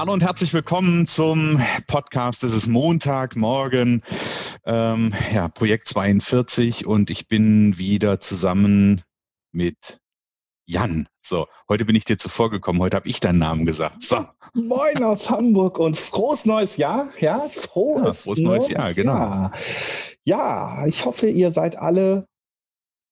Hallo und herzlich willkommen zum Podcast. Es ist Montagmorgen, ähm, ja, Projekt 42 und ich bin wieder zusammen mit Jan. So, heute bin ich dir zuvor gekommen. Heute habe ich deinen Namen gesagt. So. Moin aus Hamburg und frohes neues Jahr. Ja, frohes, ja, frohes neues, neues Jahr, genau. Jahr. Ja, ich hoffe, ihr seid alle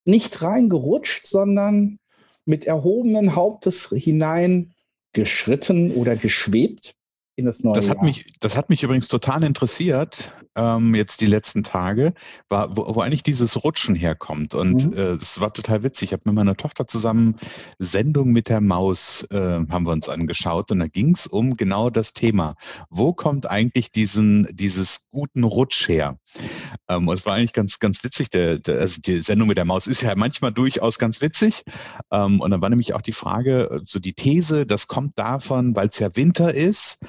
nicht reingerutscht, sondern mit erhobenen Hauptes hinein geschritten oder geschwebt in das neue das hat Jahr. Mich, das hat mich übrigens total interessiert, ähm, jetzt die letzten Tage, war, wo, wo eigentlich dieses Rutschen herkommt. Und mhm. äh, es war total witzig. Ich habe mit meiner Tochter zusammen Sendung mit der Maus äh, haben wir uns angeschaut und da ging es um genau das Thema. Wo kommt eigentlich diesen, dieses guten Rutsch her? Ähm, und es war eigentlich ganz, ganz witzig. Der, der, also die Sendung mit der Maus ist ja manchmal durchaus ganz witzig. Ähm, und dann war nämlich auch die Frage, so die These, das kommt davon, weil es ja Winter ist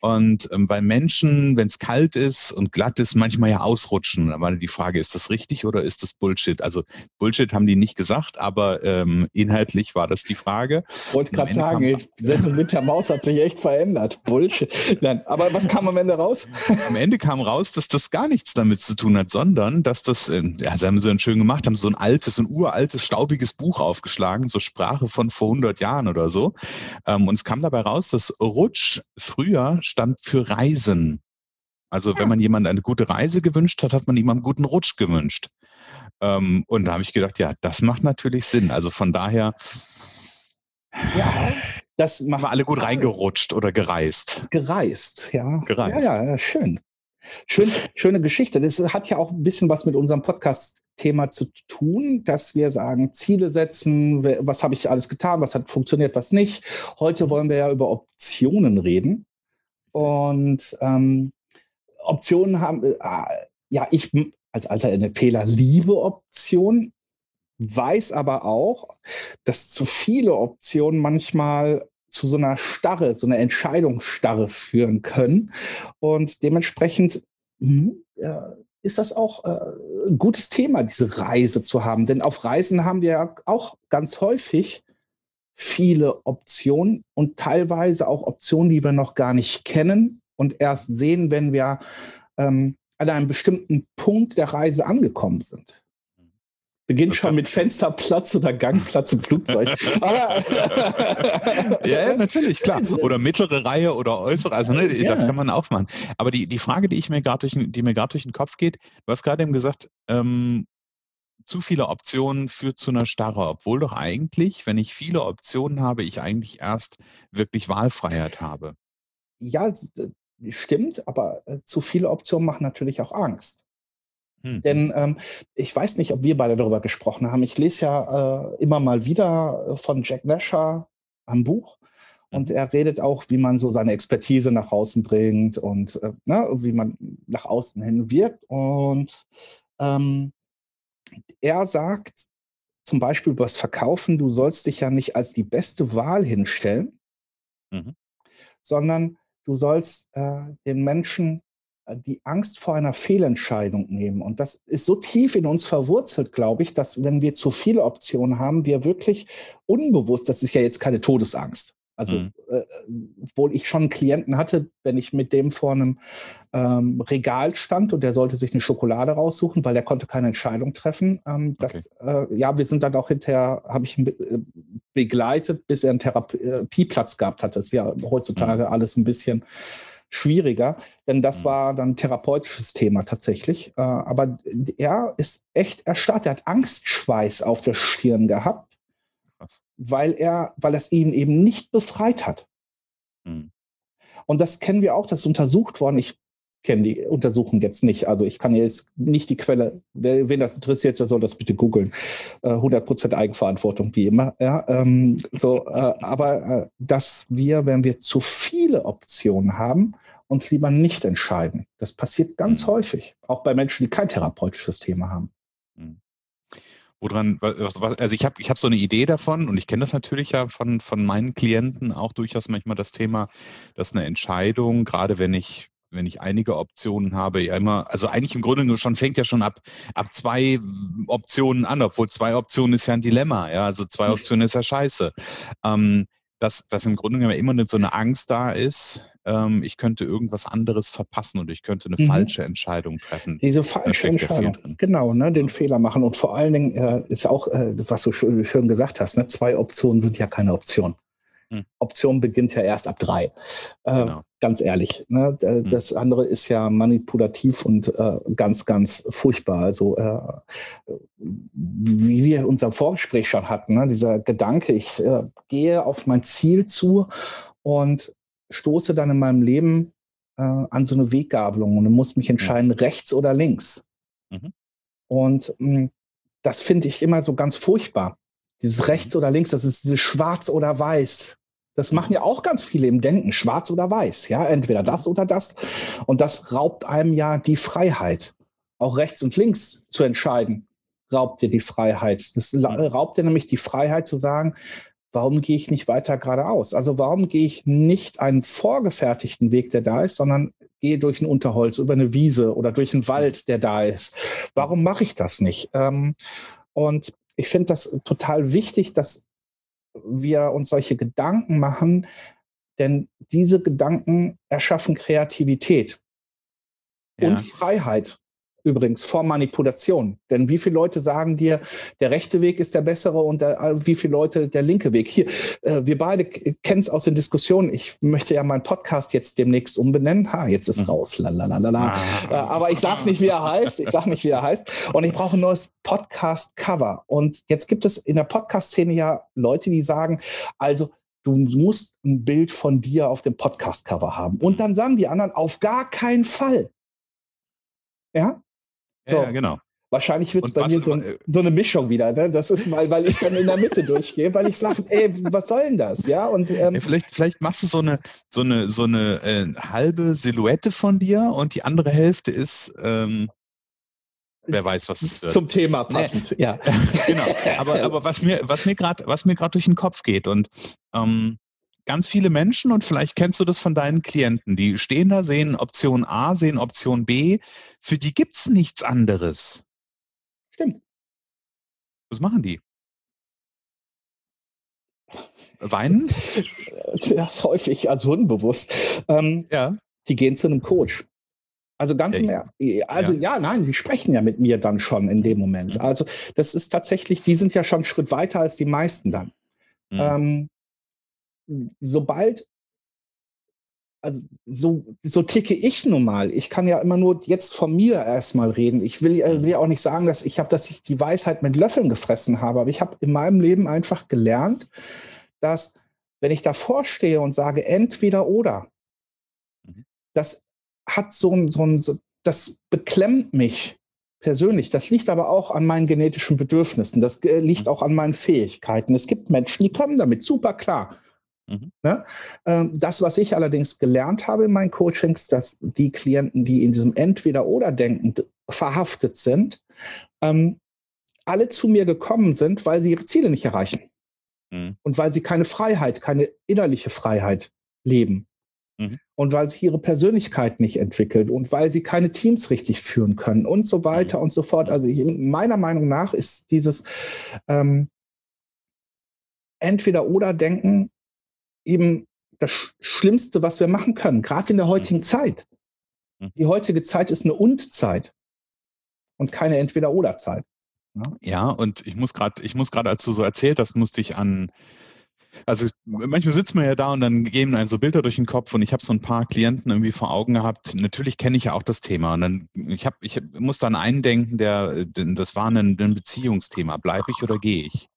und ähm, weil Menschen, wenn es kalt ist und glatt ist, manchmal ja ausrutschen. Da war die Frage, ist das richtig oder ist das Bullshit? Also Bullshit haben die nicht gesagt, aber ähm, inhaltlich war das die Frage. Wollte gerade sagen, die Sendung mit der Maus hat sich echt verändert. Bullshit. Nein, aber was kam am Ende raus? Am Ende kam raus, dass das gar nichts damit zu tun hat, sondern dass das, äh, ja, sie haben sie dann schön gemacht, haben so ein altes, ein uraltes, staubiges Buch aufgeschlagen, so Sprache von vor 100 Jahren oder so. Ähm, und es kam dabei raus, dass Rutsch früher stand für Reisen. Also wenn man jemand eine gute Reise gewünscht hat, hat man ihm einen guten Rutsch gewünscht. Ähm, und da habe ich gedacht, ja, das macht natürlich Sinn. Also von daher. Ja, das macht. Haben alle gut reingerutscht oder gereist. Gereist, ja. Gereist. Ja, ja, schön. Schön, schöne Geschichte. Das hat ja auch ein bisschen was mit unserem Podcast-Thema zu tun, dass wir sagen, Ziele setzen, was habe ich alles getan, was hat funktioniert, was nicht. Heute wollen wir ja über Optionen reden. Und ähm, Optionen haben, äh, ja, ich als alter NLPler liebe Optionen, weiß aber auch, dass zu viele Optionen manchmal zu so einer Starre, so einer Entscheidungsstarre führen können. Und dementsprechend mh, äh, ist das auch äh, ein gutes Thema, diese Reise zu haben. Denn auf Reisen haben wir ja auch ganz häufig viele Optionen und teilweise auch Optionen, die wir noch gar nicht kennen und erst sehen, wenn wir ähm, an einem bestimmten Punkt der Reise angekommen sind. Beginnt schon mit Fensterplatz oder Gangplatz im Flugzeug. ja, natürlich, klar. Oder mittlere Reihe oder äußere, also ne, ja. das kann man aufmachen. Aber die, die Frage, die ich mir gerade durch, die mir gerade durch den Kopf geht, du hast gerade eben gesagt, ähm, zu viele Optionen führt zu einer Starre, obwohl doch eigentlich, wenn ich viele Optionen habe, ich eigentlich erst wirklich Wahlfreiheit habe. Ja, äh, stimmt, aber äh, zu viele Optionen machen natürlich auch Angst. Hm. Denn ähm, ich weiß nicht, ob wir beide darüber gesprochen haben. Ich lese ja äh, immer mal wieder äh, von Jack Nasher am Buch. Und mhm. er redet auch, wie man so seine Expertise nach außen bringt und äh, ne, wie man nach außen hin wirkt. Und ähm, er sagt zum Beispiel über das Verkaufen, du sollst dich ja nicht als die beste Wahl hinstellen, mhm. sondern du sollst äh, den Menschen äh, die Angst vor einer Fehlentscheidung nehmen. Und das ist so tief in uns verwurzelt, glaube ich, dass wenn wir zu viele Optionen haben, wir wirklich unbewusst, das ist ja jetzt keine Todesangst, also, mhm. äh, obwohl ich schon einen Klienten hatte, wenn ich mit dem vor einem ähm, Regal stand und der sollte sich eine Schokolade raussuchen, weil der konnte keine Entscheidung treffen. Ähm, das, okay. äh, ja, wir sind dann auch hinterher, habe ich ihn be äh, begleitet, bis er einen Therapieplatz gehabt hat. Das ist ja heutzutage mhm. alles ein bisschen schwieriger, denn das mhm. war dann ein therapeutisches Thema tatsächlich. Äh, aber er ist echt erstarrt. Er hat Angstschweiß auf der Stirn gehabt. Weil er, weil es ihn eben nicht befreit hat. Mhm. Und das kennen wir auch, das ist untersucht worden. Ich kenne die Untersuchung jetzt nicht. Also ich kann jetzt nicht die Quelle, wer, wen das interessiert, der soll das bitte googeln. Äh, 100% Eigenverantwortung, wie immer. Ja, ähm, so, äh, aber äh, dass wir, wenn wir zu viele Optionen haben, uns lieber nicht entscheiden. Das passiert ganz mhm. häufig, auch bei Menschen, die kein therapeutisches Thema haben. Woran, also ich habe ich hab so eine Idee davon und ich kenne das natürlich ja von, von meinen Klienten auch durchaus manchmal das Thema, dass eine Entscheidung, gerade wenn ich wenn ich einige Optionen habe, ja immer, also eigentlich im Grunde schon fängt ja schon ab, ab zwei Optionen an, obwohl zwei Optionen ist ja ein Dilemma, ja, also zwei Optionen ist ja scheiße. Ähm, dass, dass im Grunde genommen immer so eine Angst da ist, ähm, ich könnte irgendwas anderes verpassen und ich könnte eine mhm. falsche Entscheidung treffen. Diese falsche Entscheidung, genau, ne, den Fehler machen. Und vor allen Dingen äh, ist auch, äh, was du schön, schön gesagt hast, ne, zwei Optionen sind ja keine Option. Hm. Option beginnt ja erst ab drei. Äh, genau. Ganz ehrlich. Ne? Hm. Das andere ist ja manipulativ und äh, ganz, ganz furchtbar. Also äh, wie wir unser Vorgespräch schon hatten, ne? dieser Gedanke, ich äh, gehe auf mein Ziel zu und stoße dann in meinem Leben äh, an so eine Weggabelung und muss mich entscheiden, mhm. rechts oder links. Mhm. Und mh, hm, das finde ich immer so ganz furchtbar. Dieses mhm. rechts oder links, das ist dieses schwarz oder weiß. Das machen ja auch ganz viele im Denken, schwarz oder weiß, ja, entweder das oder das. Und das raubt einem ja die Freiheit, auch rechts und links zu entscheiden, raubt dir die Freiheit. Das raubt dir nämlich die Freiheit zu sagen, warum gehe ich nicht weiter geradeaus? Also warum gehe ich nicht einen vorgefertigten Weg, der da ist, sondern gehe durch ein Unterholz, über eine Wiese oder durch einen Wald, der da ist? Warum mache ich das nicht? Ähm, und ich finde das total wichtig, dass wir uns solche Gedanken machen, denn diese Gedanken erschaffen Kreativität ja. und Freiheit übrigens vor Manipulation. Denn wie viele Leute sagen dir, der rechte Weg ist der bessere und der, äh, wie viele Leute der linke Weg? Hier, äh, wir beide kennen es aus den Diskussionen. Ich möchte ja meinen Podcast jetzt demnächst umbenennen. Ha, jetzt ist mhm. raus. Lalalala. Ah. Äh, aber ich sage nicht, wie er heißt. Ich sage nicht, wie er heißt. Und ich brauche ein neues Podcast-Cover. Und jetzt gibt es in der Podcast-Szene ja Leute, die sagen, also du musst ein Bild von dir auf dem Podcast-Cover haben. Und dann sagen die anderen, auf gar keinen Fall. Ja, so. Ja, genau. Wahrscheinlich wird es bei mir so, äh, so, eine Mischung wieder. Ne? Das ist mal, weil ich dann in der Mitte durchgehe, weil ich sage, ey, was soll denn das? Ja, und ähm, ja, vielleicht, vielleicht machst du so eine, so eine, so eine äh, halbe Silhouette von dir und die andere Hälfte ist, ähm, wer weiß, was es wird. Zum Thema passend, nee. ja. genau. Aber, aber was mir, was mir gerade, was mir gerade durch den Kopf geht und ähm, ganz viele Menschen und vielleicht kennst du das von deinen Klienten, die stehen da, sehen Option A, sehen Option B, für die gibt es nichts anderes. Stimmt. Was machen die? Weinen? Ja, häufig, also unbewusst. Ähm, ja. Die gehen zu einem Coach. Also ganz ja, mehr. Also ja. ja. nein, sie sprechen ja mit mir dann schon in dem Moment. Mhm. Also das ist tatsächlich, die sind ja schon einen Schritt weiter als die meisten dann. Mhm. Ähm, sobald, also so, so ticke ich nun mal. Ich kann ja immer nur jetzt von mir erstmal reden. Ich will, will ja auch nicht sagen, dass ich habe, dass ich die Weisheit mit Löffeln gefressen habe, aber ich habe in meinem Leben einfach gelernt, dass wenn ich davor stehe und sage entweder oder, mhm. das hat so ein, so ein, so, das beklemmt mich persönlich. Das liegt aber auch an meinen genetischen Bedürfnissen. Das äh, liegt mhm. auch an meinen Fähigkeiten. Es gibt Menschen, die kommen damit super klar. Mhm. Ne? Ähm, das, was ich allerdings gelernt habe in meinen Coachings, dass die Klienten, die in diesem Entweder-Oder-Denken verhaftet sind, ähm, alle zu mir gekommen sind, weil sie ihre Ziele nicht erreichen. Mhm. Und weil sie keine Freiheit, keine innerliche Freiheit leben. Mhm. Und weil sich ihre Persönlichkeit nicht entwickelt und weil sie keine Teams richtig führen können und so weiter mhm. und so fort. Also ich, meiner Meinung nach ist dieses ähm, Entweder-Oder-Denken eben das Schlimmste, was wir machen können, gerade in der mhm. heutigen Zeit. Mhm. Die heutige Zeit ist eine Und-Zeit und keine Entweder-Oder-Zeit. Ja? Ne? ja, und ich muss gerade, ich muss gerade, als du so erzählt hast, musste ich an, also manchmal sitzt man ja da und dann gehen einem so Bilder durch den Kopf und ich habe so ein paar Klienten irgendwie vor Augen gehabt. Natürlich kenne ich ja auch das Thema und dann ich habe, ich muss dann einen denken, der, das war ein, ein Beziehungsthema. Bleibe ich oder gehe ich?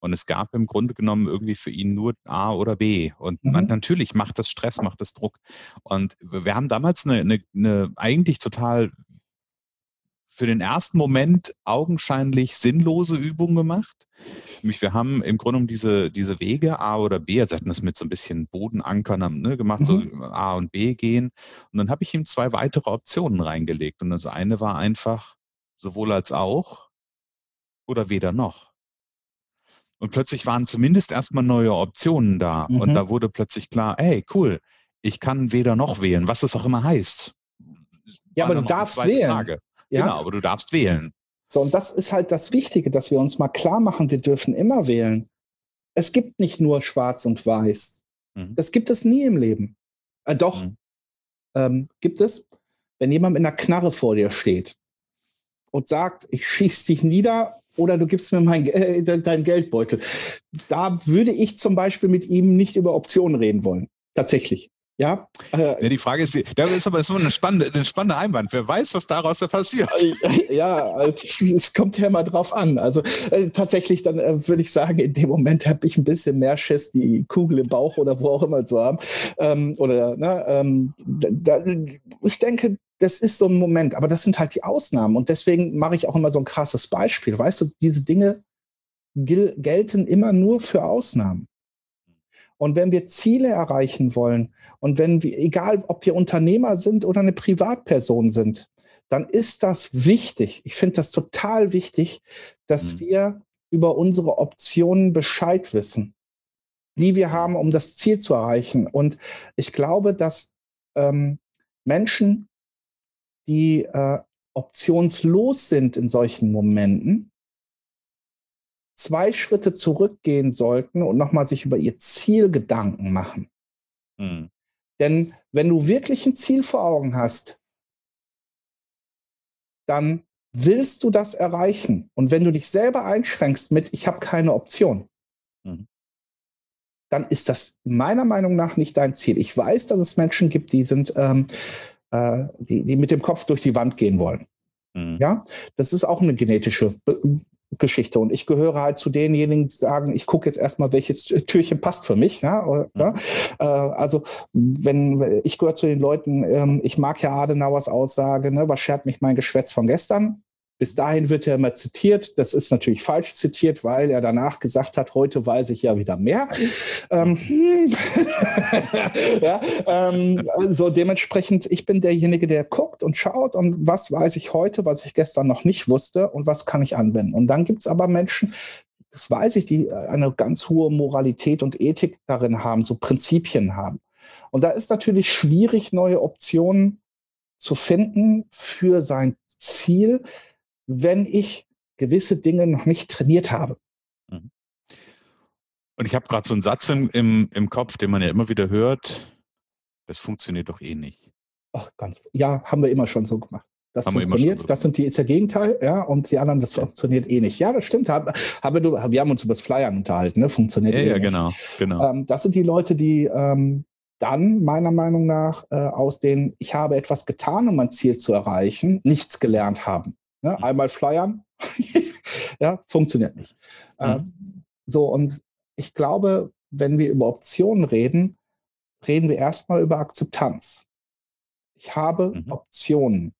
Und es gab im Grunde genommen irgendwie für ihn nur A oder B. Und mhm. man, natürlich macht das Stress, macht das Druck. Und wir haben damals eine, eine, eine eigentlich total für den ersten Moment augenscheinlich sinnlose Übung gemacht. Nämlich wir haben im Grunde um diese, diese Wege A oder B, also hatten das mit so ein bisschen Bodenankern ne, gemacht, mhm. so A und B gehen. Und dann habe ich ihm zwei weitere Optionen reingelegt. Und das eine war einfach sowohl als auch oder weder noch. Und plötzlich waren zumindest erstmal neue Optionen da. Mhm. Und da wurde plötzlich klar, hey, cool, ich kann weder noch wählen, was das auch immer heißt. Ja, aber du darfst wählen. Frage. Ja? Genau, aber du darfst wählen. So, und das ist halt das Wichtige, dass wir uns mal klar machen, wir dürfen immer wählen. Es gibt nicht nur schwarz und weiß. Mhm. Das gibt es nie im Leben. Äh, doch, mhm. ähm, gibt es, wenn jemand mit einer Knarre vor dir steht und sagt, ich schieße dich nieder oder du gibst mir mein, äh, deinen Geldbeutel. Da würde ich zum Beispiel mit ihm nicht über Optionen reden wollen. Tatsächlich. Ja, äh, ja, die Frage ist, das ist aber so eine spannende, eine spannende Einwand. Wer weiß, was daraus passiert? Ja, es kommt ja mal drauf an. Also äh, tatsächlich, dann äh, würde ich sagen, in dem Moment habe ich ein bisschen mehr Schiss, die Kugel im Bauch oder wo auch immer zu haben. Ähm, oder, ne, ähm, da, ich denke, das ist so ein Moment, aber das sind halt die Ausnahmen. Und deswegen mache ich auch immer so ein krasses Beispiel. Weißt du, diese Dinge gelten immer nur für Ausnahmen. Und wenn wir Ziele erreichen wollen, und wenn wir, egal ob wir Unternehmer sind oder eine Privatperson sind, dann ist das wichtig. Ich finde das total wichtig, dass mhm. wir über unsere Optionen Bescheid wissen, die wir haben, um das Ziel zu erreichen. Und ich glaube, dass ähm, Menschen, die äh, optionslos sind in solchen Momenten, zwei Schritte zurückgehen sollten und nochmal sich über ihr Ziel Gedanken machen. Mhm. Denn wenn du wirklich ein Ziel vor Augen hast, dann willst du das erreichen. Und wenn du dich selber einschränkst mit, ich habe keine Option, mhm. dann ist das meiner Meinung nach nicht dein Ziel. Ich weiß, dass es Menschen gibt, die sind, ähm, äh, die, die mit dem Kopf durch die Wand gehen wollen. Mhm. Ja, das ist auch eine genetische Geschichte. Und ich gehöre halt zu denjenigen, die sagen, ich gucke jetzt erstmal, welches Türchen passt für mich. Ja, oder, mhm. äh, also wenn ich gehöre zu den Leuten, ähm, ich mag ja Adenauers Aussage, ne, was schert mich mein Geschwätz von gestern? Bis dahin wird er immer zitiert. Das ist natürlich falsch zitiert, weil er danach gesagt hat, heute weiß ich ja wieder mehr. Ähm, ja, ähm, so dementsprechend, ich bin derjenige, der guckt und schaut und was weiß ich heute, was ich gestern noch nicht wusste und was kann ich anwenden. Und dann gibt es aber Menschen, das weiß ich, die eine ganz hohe Moralität und Ethik darin haben, so Prinzipien haben. Und da ist natürlich schwierig, neue Optionen zu finden für sein Ziel, wenn ich gewisse Dinge noch nicht trainiert habe. Mhm. Und ich habe gerade so einen Satz im, im, im Kopf, den man ja immer wieder hört, das funktioniert doch eh nicht. Ach, ganz, ja, haben wir immer schon so gemacht. Das haben funktioniert, so das sind die, ist der Gegenteil, ja, und die anderen, das funktioniert eh nicht. Ja, das stimmt. Haben, haben wir, wir haben uns über das Flyern unterhalten, ne? Funktioniert ja, eh ja, nicht. genau, genau. Ähm, das sind die Leute, die ähm, dann meiner Meinung nach äh, aus den, ich habe etwas getan, um mein Ziel zu erreichen, nichts gelernt haben. Ne? Mhm. Einmal flyern, ja, funktioniert nicht. Mhm. Ähm, so, und ich glaube, wenn wir über Optionen reden, reden wir erstmal über Akzeptanz. Ich habe mhm. Optionen.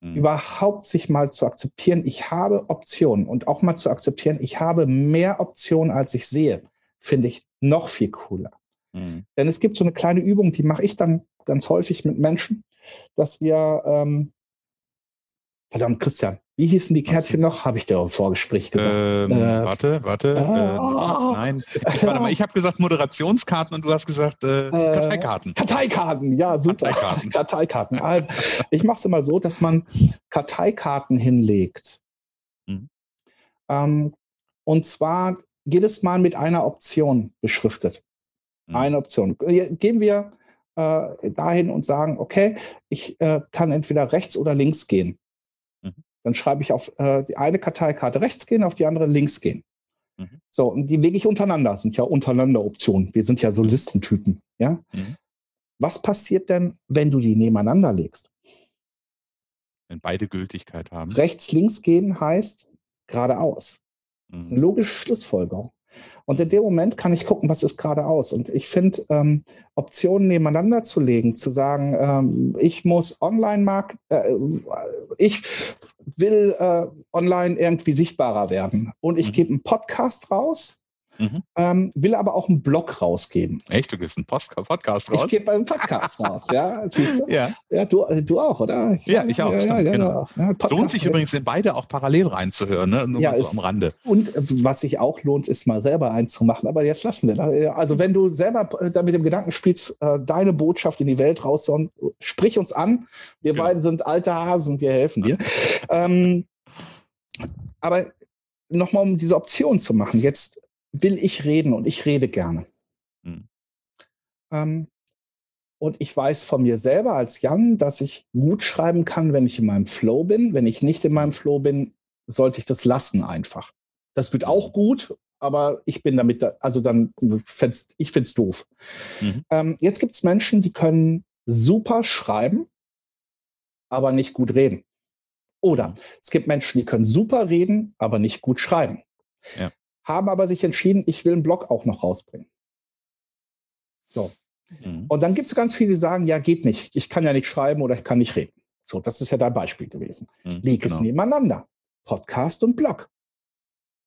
Mhm. Überhaupt sich mal zu akzeptieren, ich habe Optionen und auch mal zu akzeptieren, ich habe mehr Optionen, als ich sehe, finde ich noch viel cooler. Mhm. Denn es gibt so eine kleine Übung, die mache ich dann ganz häufig mit Menschen, dass wir ähm, Verdammt, Christian, wie hießen die Kärtchen noch? Habe ich dir im Vorgespräch gesagt. Ähm, äh, warte, warte. Äh, oh, nein, ich, warte mal, ich habe gesagt Moderationskarten und du hast gesagt äh, äh Karteikarten. Karteikarten, ja, super. Karteikarten. Karteikarten. Also, ich mache es immer so, dass man Karteikarten hinlegt. Mhm. Ähm, und zwar jedes Mal mit einer Option beschriftet. Mhm. Eine Option. Gehen wir äh, dahin und sagen, okay, ich äh, kann entweder rechts oder links gehen. Dann schreibe ich auf äh, die eine Karteikarte rechts gehen, auf die andere links gehen. Mhm. So, und die lege ich untereinander. Das sind ja untereinander Optionen. Wir sind ja so mhm. Listentypen. Ja? Mhm. Was passiert denn, wenn du die nebeneinander legst? Wenn beide Gültigkeit haben. Rechts, links gehen heißt geradeaus. Das ist eine mhm. logische Schlussfolgerung. Und in dem Moment kann ich gucken, was ist gerade aus. Und ich finde, ähm, Optionen nebeneinander zu legen, zu sagen, ähm, ich muss Online-Markt, äh, ich will äh, online irgendwie sichtbarer werden und ich mhm. gebe einen Podcast raus Mhm. Ähm, will aber auch einen Blog rausgeben. Echt? Du gibst einen Post Podcast raus? Ich gebe einen Podcast raus, ja. Siehst du? Ja, ja du, äh, du auch, oder? Ich, ja, ich auch. Ja, ja, genau. Ja, lohnt sich übrigens in beide auch parallel reinzuhören, ne? nur ja, so am Rande. Und äh, was sich auch lohnt, ist mal selber einzumachen. Aber jetzt lassen wir das. Also wenn du selber äh, da mit dem Gedanken spielst, deine Botschaft in die Welt raus, sprich uns an. Wir genau. beide sind alte Hasen, wir helfen dir. ähm, aber nochmal, um diese Option zu machen. Jetzt will ich reden und ich rede gerne. Mhm. Ähm, und ich weiß von mir selber als Jan, dass ich gut schreiben kann, wenn ich in meinem Flow bin. Wenn ich nicht in meinem Flow bin, sollte ich das lassen einfach. Das wird auch gut, aber ich bin damit, da, also dann, ich finde es doof. Mhm. Ähm, jetzt gibt es Menschen, die können super schreiben, aber nicht gut reden. Oder mhm. es gibt Menschen, die können super reden, aber nicht gut schreiben. Ja haben aber sich entschieden, ich will einen Blog auch noch rausbringen. So. Mhm. Und dann gibt es ganz viele, die sagen, ja, geht nicht. Ich kann ja nicht schreiben oder ich kann nicht reden. So, das ist ja dein Beispiel gewesen. Mhm, Leg genau. es nebeneinander. Podcast und Blog.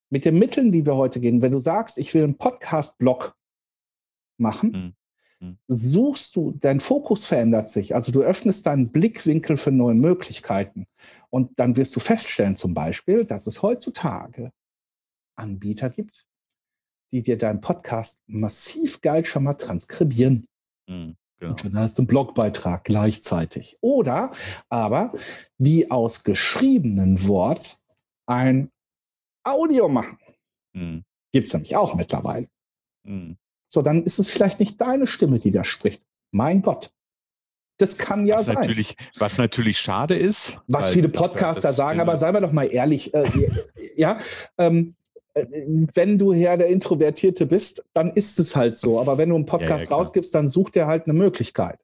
Mit den Mitteln, die wir heute gehen, wenn du sagst, ich will einen Podcast-Blog machen, mhm. mhm. suchst du, dein Fokus verändert sich. Also du öffnest deinen Blickwinkel für neue Möglichkeiten. Und dann wirst du feststellen zum Beispiel, dass es heutzutage Anbieter gibt, die dir deinen Podcast massiv geil schon mal transkribieren. Mhm, genau. Und dann hast du einen Blogbeitrag gleichzeitig. Oder aber die aus geschriebenen Wort ein Audio machen. Mhm. Gibt es nämlich auch mittlerweile. Mhm. So, dann ist es vielleicht nicht deine Stimme, die da spricht. Mein Gott. Das kann ja was sein. Natürlich, was natürlich schade ist. Was viele Podcaster sagen, aber seien wir doch mal ehrlich. Äh, ja, ähm, äh, wenn du ja der Introvertierte bist, dann ist es halt so. Aber wenn du einen Podcast ja, ja, rausgibst, dann sucht er halt eine Möglichkeit.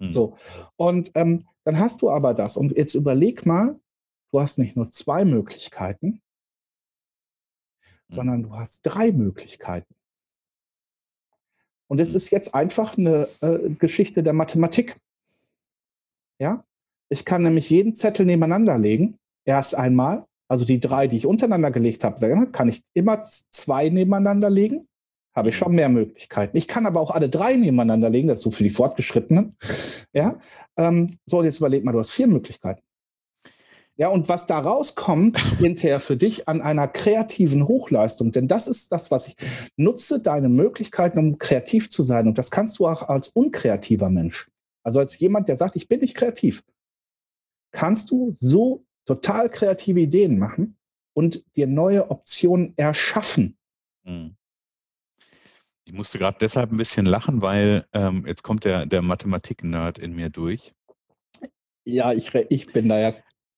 Hm. So. Und ähm, dann hast du aber das. Und jetzt überleg mal, du hast nicht nur zwei Möglichkeiten, hm. sondern du hast drei Möglichkeiten. Und es hm. ist jetzt einfach eine äh, Geschichte der Mathematik. Ja? Ich kann nämlich jeden Zettel nebeneinander legen, erst einmal, also die drei, die ich untereinander gelegt habe, kann ich immer zwei nebeneinander legen. Habe ich schon mehr Möglichkeiten. Ich kann aber auch alle drei nebeneinander legen, das ist so für die Fortgeschrittenen. Ja, ähm, so, jetzt überleg mal, du hast vier Möglichkeiten. Ja, und was da rauskommt hinterher für dich an einer kreativen Hochleistung, denn das ist das, was ich nutze, deine Möglichkeiten, um kreativ zu sein. Und das kannst du auch als unkreativer Mensch. Also als jemand, der sagt, ich bin nicht kreativ, kannst du so total kreative Ideen machen und dir neue Optionen erschaffen. Hm. Ich musste gerade deshalb ein bisschen lachen, weil ähm, jetzt kommt der, der Mathematik-Nerd in mir durch. Ja, ich, ich bin da ja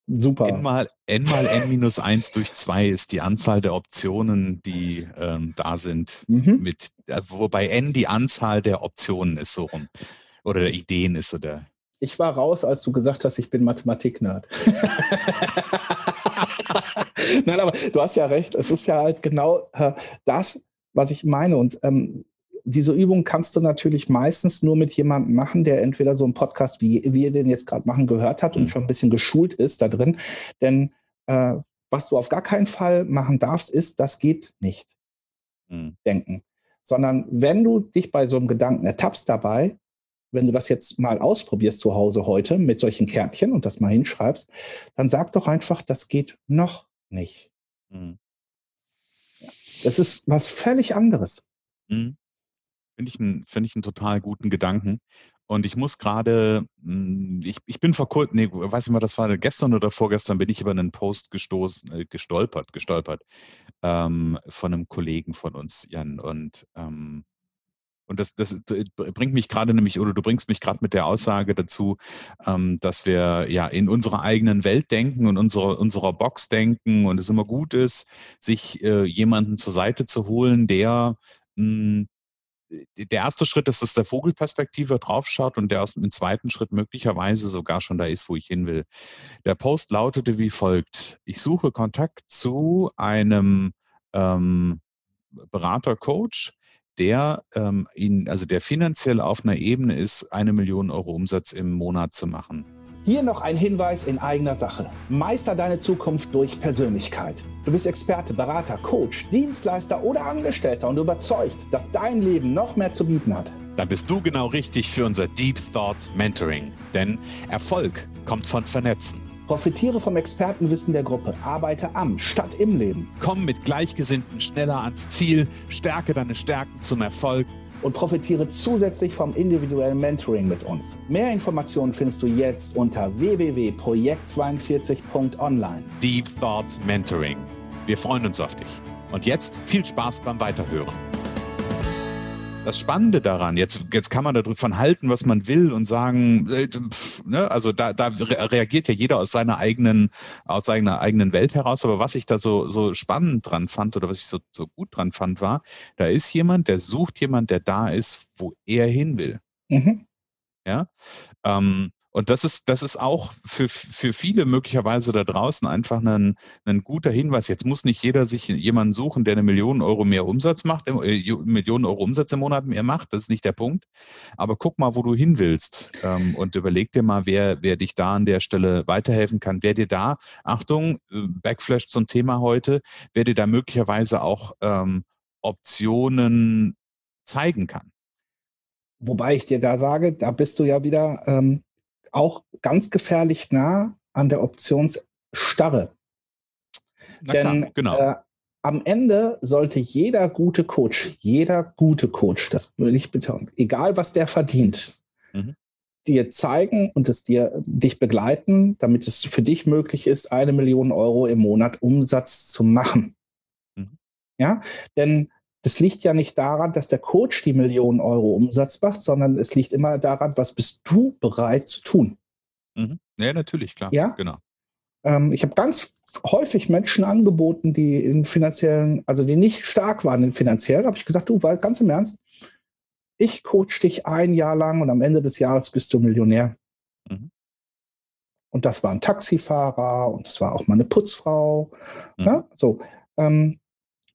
super. N mal n, mal n minus 1 durch 2 ist die Anzahl der Optionen, die ähm, da sind. Mhm. Mit, also wobei n die Anzahl der Optionen ist so rum. Oder der Ideen ist so der, ich war raus, als du gesagt hast, ich bin Mathematik-Nerd. Nein, aber du hast ja recht. Es ist ja halt genau äh, das, was ich meine. Und ähm, diese Übung kannst du natürlich meistens nur mit jemandem machen, der entweder so einen Podcast, wie wir den jetzt gerade machen, gehört hat und mhm. schon ein bisschen geschult ist da drin. Denn äh, was du auf gar keinen Fall machen darfst, ist, das geht nicht. Mhm. Denken. Sondern wenn du dich bei so einem Gedanken ertappst dabei, wenn du das jetzt mal ausprobierst zu Hause heute mit solchen Kärtchen und das mal hinschreibst, dann sag doch einfach, das geht noch nicht. Mhm. Das ist was völlig anderes. Mhm. Finde ich, einen, find ich einen total guten Gedanken. Und ich muss gerade, hm, ich, ich bin vor kurzem, nee, weiß ich mal, das war gestern oder vorgestern, bin ich über einen Post gestoßen, äh, gestolpert, gestolpert ähm, von einem Kollegen von uns, Jan. Und ähm, und das, das bringt mich gerade nämlich, oder du bringst mich gerade mit der Aussage dazu, ähm, dass wir ja in unserer eigenen Welt denken und unsere, unserer Box denken und es immer gut ist, sich äh, jemanden zur Seite zu holen, der mh, hm, der erste Schritt ist, dass der Vogelperspektive draufschaut und der aus dem zweiten Schritt möglicherweise sogar schon da ist, wo ich hin will. Der Post lautete wie folgt. Ich suche Kontakt zu einem ähm, Berater, Coach, der ähm, ihn, also der finanziell auf einer Ebene ist, eine Million Euro Umsatz im Monat zu machen. Hier noch ein Hinweis in eigener Sache. Meister deine Zukunft durch Persönlichkeit. Du bist Experte, Berater, Coach, Dienstleister oder Angestellter und überzeugt, dass dein Leben noch mehr zu bieten hat. Dann bist du genau richtig für unser Deep Thought Mentoring. Denn Erfolg kommt von Vernetzen. Profitiere vom Expertenwissen der Gruppe. Arbeite am statt im Leben. Komm mit Gleichgesinnten schneller ans Ziel. Stärke deine Stärken zum Erfolg und profitiere zusätzlich vom individuellen Mentoring mit uns. Mehr Informationen findest du jetzt unter www.projekt42.online. Deep Thought Mentoring. Wir freuen uns auf dich. Und jetzt viel Spaß beim Weiterhören das Spannende daran, jetzt, jetzt kann man davon halten, was man will und sagen, äh, pff, ne, also da, da reagiert ja jeder aus seiner eigenen, aus seiner eigenen Welt heraus. Aber was ich da so, so spannend dran fand oder was ich so, so gut dran fand, war, da ist jemand, der sucht jemand, der da ist, wo er hin will. Mhm. Ja. Ähm, und das ist, das ist auch für, für viele möglicherweise da draußen einfach ein, ein guter Hinweis. Jetzt muss nicht jeder sich jemanden suchen, der eine Million Euro mehr Umsatz macht, äh, Millionen Euro Umsatz im Monat mehr macht. Das ist nicht der Punkt. Aber guck mal, wo du hin willst ähm, und überleg dir mal, wer, wer dich da an der Stelle weiterhelfen kann. Wer dir da, Achtung, äh, Backflash zum Thema heute, wer dir da möglicherweise auch ähm, Optionen zeigen kann. Wobei ich dir da sage, da bist du ja wieder ähm, auch ganz gefährlich nah an der Optionsstarre. Na Denn klar, genau. Äh, am Ende sollte jeder gute Coach, jeder gute Coach, das will ich betonen, egal was der verdient, mhm. dir zeigen und es dir dich begleiten, damit es für dich möglich ist, eine Million Euro im Monat Umsatz zu machen. Mhm. Ja, denn das liegt ja nicht daran, dass der Coach die Millionen Euro Umsatz macht, sondern es liegt immer daran, was bist du bereit zu tun. Mhm. Ja, natürlich, klar. Ja, genau. Ähm, ich habe ganz häufig Menschen angeboten, die in finanziellen, also die nicht stark waren finanziell, habe ich gesagt, du, ganz im Ernst, ich coach dich ein Jahr lang und am Ende des Jahres bist du Millionär. Mhm. Und das war ein Taxifahrer und das war auch mal eine Putzfrau. Mhm. Ja, ne? so. Ähm,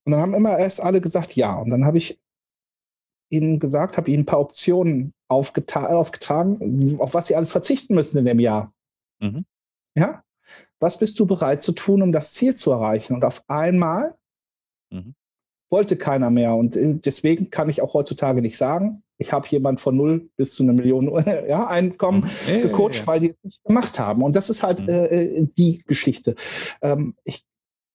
und dann haben immer erst alle gesagt, ja. Und dann habe ich ihnen gesagt, habe ihnen ein paar Optionen aufgetragen, auf was sie alles verzichten müssen in dem Jahr. Mhm. Ja? Was bist du bereit zu tun, um das Ziel zu erreichen? Und auf einmal mhm. wollte keiner mehr. Und äh, deswegen kann ich auch heutzutage nicht sagen, ich habe jemand von null bis zu einer Million ja, Einkommen mhm. gecoacht, ja, ja. weil die es nicht gemacht haben. Und das ist halt mhm. äh, äh die Geschichte. Ähm, ich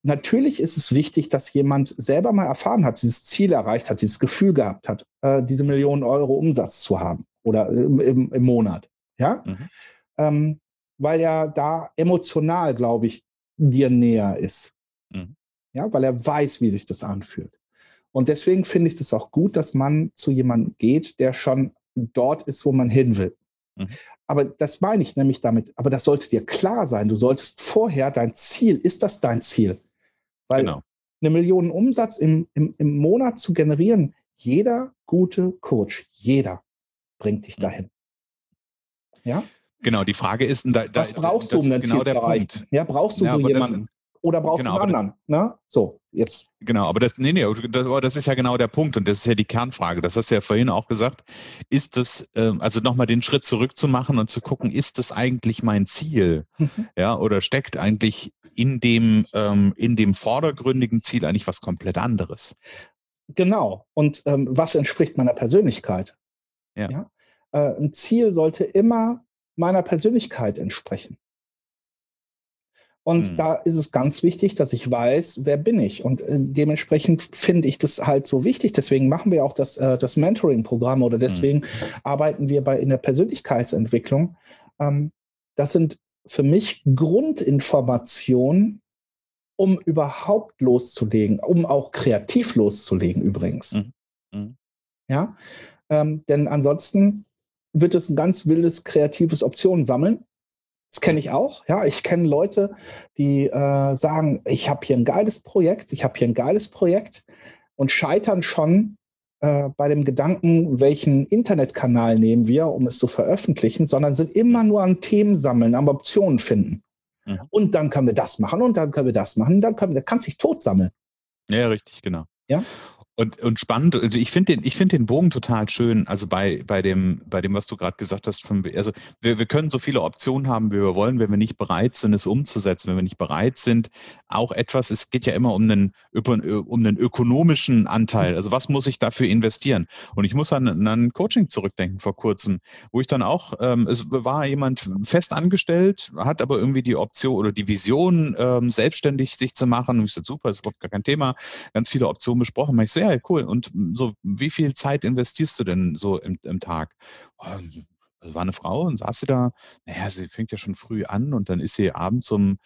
natürlich ist es wichtig, dass jemand selber mal erfahren hat, dieses Ziel erreicht hat, dieses Gefühl gehabt hat, äh, diese Millionen Euro Umsatz zu haben oder im, im, im Monat. Ja, mhm. ähm, weil er da emotional, glaube ich, dir näher ist. Mhm. Ja, weil er weiß, wie sich das anfühlt. Und deswegen finde ich es das auch gut, dass man zu jemandem geht, der schon dort ist, wo man hin will. Mhm. Aber das meine ich nämlich damit. Aber das sollte dir klar sein. Du solltest vorher dein Ziel, ist das dein Ziel? Weil genau. eine Million Umsatz im, im, im Monat zu generieren, jeder gute Coach, jeder bringt dich mhm. dahin. Ja? Genau, die Frage ist, da, was brauchst du, um dein genau Ziel zu erreichen? Ja, brauchst du ja, so jemanden? Oder brauchst genau, du einen anderen? Ne? So, jetzt. Genau, aber das, nee, nee, das, das, ist ja genau der Punkt und das ist ja die Kernfrage. Das hast du ja vorhin auch gesagt. Ist das, äh, also nochmal den Schritt zurück zu machen und zu gucken, ist das eigentlich mein Ziel? Mhm. Ja, oder steckt eigentlich in dem, ähm, in dem vordergründigen Ziel eigentlich was komplett anderes? Genau. Und ähm, was entspricht meiner Persönlichkeit? Ja. ja? Äh, ein Ziel sollte immer meiner Persönlichkeit entsprechen. Und mhm. da ist es ganz wichtig, dass ich weiß, wer bin ich. Und äh, dementsprechend finde ich das halt so wichtig. Deswegen machen wir auch das, äh, das Mentoring-Programm oder deswegen mhm. arbeiten wir bei in der Persönlichkeitsentwicklung. Ähm, das sind für mich Grundinformationen, um überhaupt loszulegen, um auch kreativ loszulegen übrigens. Mhm. Mhm. Ja, ähm, denn ansonsten wird es ein ganz wildes kreatives Optionen sammeln das kenne ich auch. Ja, ich kenne Leute, die äh, sagen, ich habe hier ein geiles Projekt, ich habe hier ein geiles Projekt und scheitern schon äh, bei dem Gedanken, welchen Internetkanal nehmen wir, um es zu veröffentlichen, sondern sind immer nur an Themen sammeln, am Optionen finden. Mhm. Und dann können wir das machen und dann können wir das machen, dann können wir, kannst dich tot sammeln. Ja, richtig, genau. Ja. Und, und spannend, also ich finde den, ich finde den Bogen total schön, also bei, bei dem, bei dem, was du gerade gesagt hast, von, also wir, wir können so viele Optionen haben, wie wir wollen, wenn wir nicht bereit sind, es umzusetzen, wenn wir nicht bereit sind, auch etwas, es geht ja immer um einen, um einen ökonomischen Anteil, also was muss ich dafür investieren? Und ich muss an, an ein Coaching zurückdenken vor kurzem, wo ich dann auch, ähm, es war jemand fest angestellt, hat aber irgendwie die Option oder die Vision, ähm, selbstständig sich zu machen. Und ich sagte, super, ist überhaupt gar kein Thema, ganz viele Optionen besprochen. Ich so, ja, cool. Und so, wie viel Zeit investierst du denn so im, im Tag? Oh, also war eine Frau und saß sie da, naja, sie fängt ja schon früh an und dann ist sie abends um,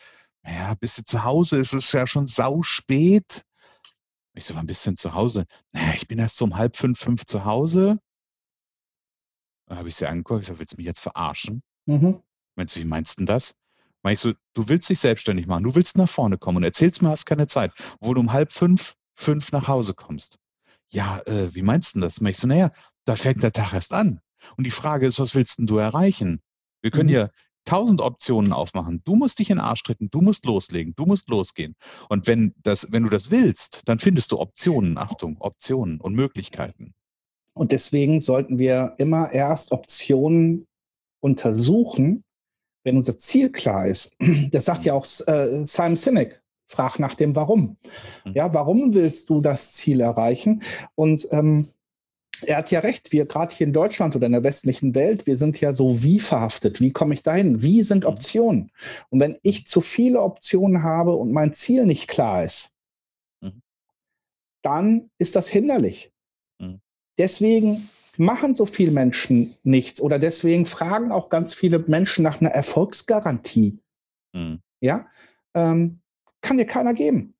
naja, bis sie zu Hause ist, es ja schon sau spät. Ich so, wann bist du denn zu Hause? Naja, ich bin erst so um halb fünf, fünf zu Hause. Dann habe ich sie angeguckt, ich so, willst du mich jetzt verarschen? Mhm. Meinst du, wie meinst du denn das? Meinst ich so, du willst dich selbstständig machen, du willst nach vorne kommen und erzählst mir, hast keine Zeit, wo du um halb fünf, fünf nach Hause kommst ja, äh, wie meinst du das? Und ich so, naja, da fängt der Tag erst an. Und die Frage ist, was willst denn du erreichen? Wir können mhm. hier tausend Optionen aufmachen. Du musst dich in den Arsch treten, du musst loslegen, du musst losgehen. Und wenn, das, wenn du das willst, dann findest du Optionen, Achtung, Optionen und Möglichkeiten. Und deswegen sollten wir immer erst Optionen untersuchen, wenn unser Ziel klar ist. Das sagt ja auch äh, Simon Sinek frag nach dem Warum. Mhm. Ja, warum willst du das Ziel erreichen? Und ähm, er hat ja recht, wir gerade hier in Deutschland oder in der westlichen Welt, wir sind ja so wie verhaftet. Wie komme ich dahin? Wie sind mhm. Optionen? Und wenn ich zu viele Optionen habe und mein Ziel nicht klar ist, mhm. dann ist das hinderlich. Mhm. Deswegen machen so viele Menschen nichts oder deswegen fragen auch ganz viele Menschen nach einer Erfolgsgarantie. Mhm. Ja, ähm, kann dir keiner geben.